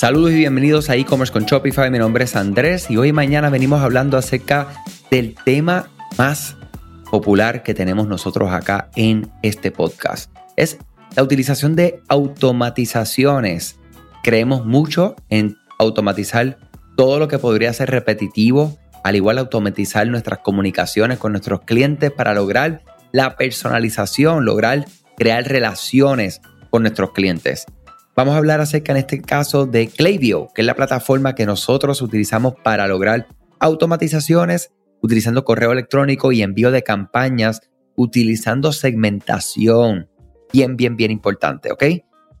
Saludos y bienvenidos a e-commerce con Shopify. Mi nombre es Andrés y hoy mañana venimos hablando acerca del tema más popular que tenemos nosotros acá en este podcast. Es la utilización de automatizaciones. Creemos mucho en automatizar todo lo que podría ser repetitivo, al igual automatizar nuestras comunicaciones con nuestros clientes para lograr la personalización, lograr crear relaciones con nuestros clientes. Vamos a hablar acerca en este caso de Klaviyo, que es la plataforma que nosotros utilizamos para lograr automatizaciones utilizando correo electrónico y envío de campañas, utilizando segmentación. Bien, bien, bien importante, ¿ok?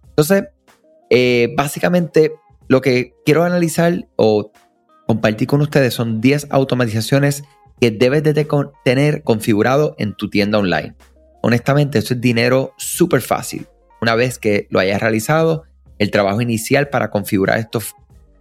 Entonces, eh, básicamente lo que quiero analizar o compartir con ustedes son 10 automatizaciones que debes de tener configurado en tu tienda online. Honestamente, eso es dinero súper fácil. Una vez que lo hayas realizado, el trabajo inicial para configurar estos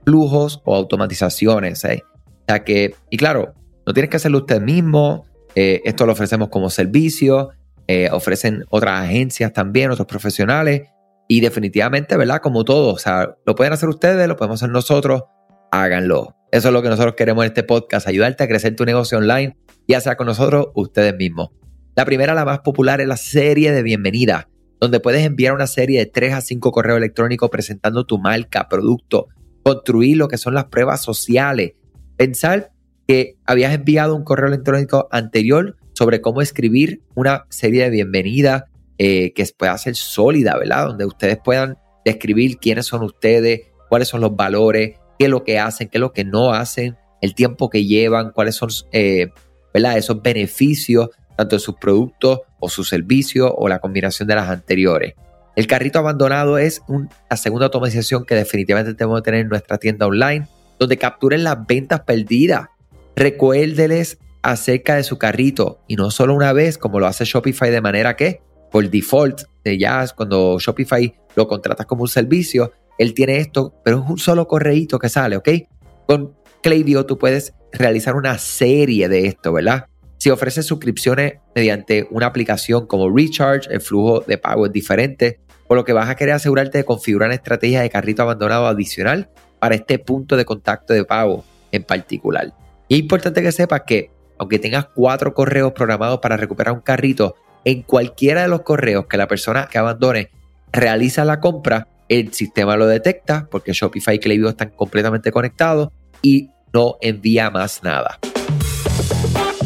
flujos o automatizaciones. ¿eh? O sea que, y claro, no tienes que hacerlo usted mismo. Eh, esto lo ofrecemos como servicio. Eh, ofrecen otras agencias también, otros profesionales. Y definitivamente, ¿verdad? Como todo, o sea, lo pueden hacer ustedes, lo podemos hacer nosotros. Háganlo. Eso es lo que nosotros queremos en este podcast, ayudarte a crecer tu negocio online, ya sea con nosotros, ustedes mismos. La primera, la más popular, es la serie de bienvenida donde puedes enviar una serie de 3 a 5 correos electrónicos presentando tu marca, producto, construir lo que son las pruebas sociales. Pensar que habías enviado un correo electrónico anterior sobre cómo escribir una serie de bienvenida eh, que pueda ser sólida, ¿verdad? Donde ustedes puedan describir quiénes son ustedes, cuáles son los valores, qué es lo que hacen, qué es lo que no hacen, el tiempo que llevan, cuáles son eh, ¿verdad? esos beneficios tanto de sus productos o su servicio o la combinación de las anteriores. El carrito abandonado es la segunda automatización que definitivamente tenemos que tener en nuestra tienda online, donde capturen las ventas perdidas. Recuérdeles acerca de su carrito y no solo una vez como lo hace Shopify de manera que por default de ya cuando Shopify lo contratas como un servicio, él tiene esto, pero es un solo correíto que sale, ¿ok? Con Klaviyo tú puedes realizar una serie de esto, ¿verdad? Si ofreces suscripciones mediante una aplicación como Recharge, el flujo de pago es diferente, por lo que vas a querer asegurarte de configurar una estrategia de carrito abandonado adicional para este punto de contacto de pago en particular. Y es importante que sepas que, aunque tengas cuatro correos programados para recuperar un carrito, en cualquiera de los correos que la persona que abandone realiza la compra, el sistema lo detecta porque Shopify y Klaviyo están completamente conectados y no envía más nada.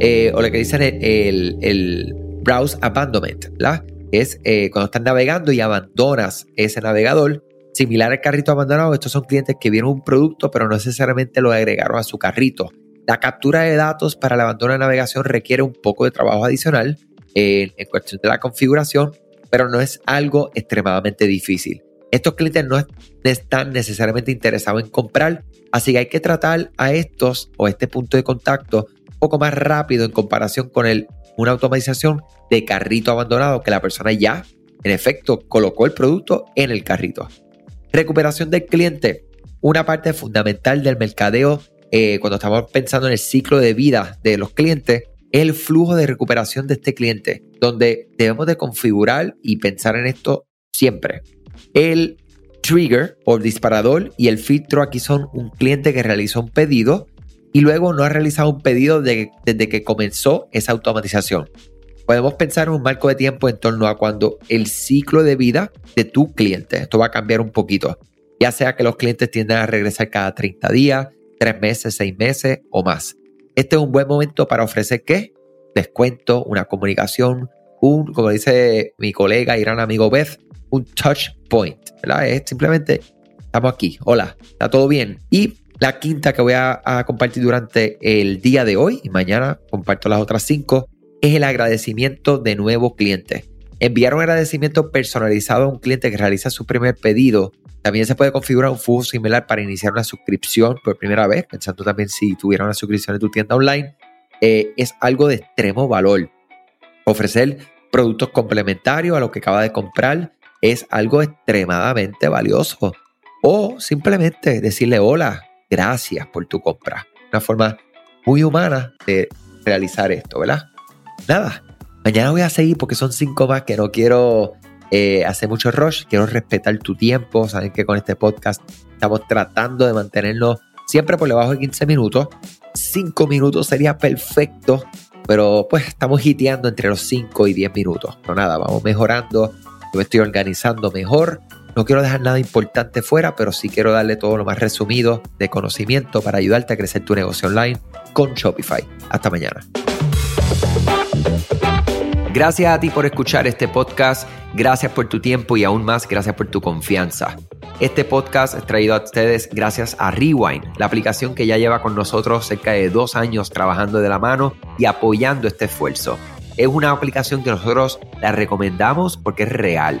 eh, o lo que dicen el, el, browse abandonment, ¿verdad? Es eh, cuando estás navegando y abandonas ese navegador, similar al carrito abandonado, estos son clientes que vieron un producto pero no necesariamente lo agregaron a su carrito. La captura de datos para el abandono de navegación requiere un poco de trabajo adicional eh, en cuestión de la configuración, pero no es algo extremadamente difícil. Estos clientes no están necesariamente interesados en comprar, así que hay que tratar a estos o este punto de contacto poco más rápido en comparación con el, una automatización de carrito abandonado que la persona ya, en efecto, colocó el producto en el carrito. Recuperación del cliente. Una parte fundamental del mercadeo eh, cuando estamos pensando en el ciclo de vida de los clientes es el flujo de recuperación de este cliente, donde debemos de configurar y pensar en esto siempre. El trigger o disparador y el filtro aquí son un cliente que realizó un pedido y luego no ha realizado un pedido desde que comenzó esa automatización. Podemos pensar en un marco de tiempo en torno a cuando el ciclo de vida de tu cliente, esto va a cambiar un poquito, ya sea que los clientes tiendan a regresar cada 30 días, 3 meses, 6 meses o más. Este es un buen momento para ofrecer qué? Descuento, una comunicación, un, como dice mi colega y gran amigo Beth, un touch point, simplemente, estamos aquí, hola, ¿está todo bien? Y la quinta que voy a, compartir durante el día de hoy y mañana comparto las otras cinco es el agradecimiento de nuevos clientes. Enviar un agradecimiento personalizado a un cliente que realiza su primer pedido. También se puede configurar un flujo similar para iniciar una suscripción por primera vez, pensando también si tuviera una suscripción en tu tienda online. Eh, es algo de extremo valor. Ofrecer productos complementarios a lo que acaba de comprar es algo extremadamente valioso. O simplemente decirle hola, gracias por tu compra. Una forma muy humana de realizar esto, ¿verdad? Nada, mañana voy a seguir porque son cinco más que no quiero eh, hacer mucho rush, quiero respetar tu tiempo. Saben que con este podcast estamos tratando de mantenerlo siempre por debajo de 15 minutos. Cinco minutos sería perfecto, pero pues estamos hiteando entre los 5 y 10 minutos. No nada, vamos mejorando. Yo me estoy organizando mejor no quiero dejar nada importante fuera, pero sí quiero darle todo lo más resumido de conocimiento para ayudarte a crecer tu negocio online con Shopify. Hasta mañana. Gracias a ti por escuchar este podcast, gracias por tu tiempo y aún más gracias por tu confianza. Este podcast es traído a ustedes gracias a Rewind, la aplicación que ya lleva con nosotros cerca de dos años trabajando de la mano y apoyando este esfuerzo. Es una aplicación que nosotros la recomendamos porque es real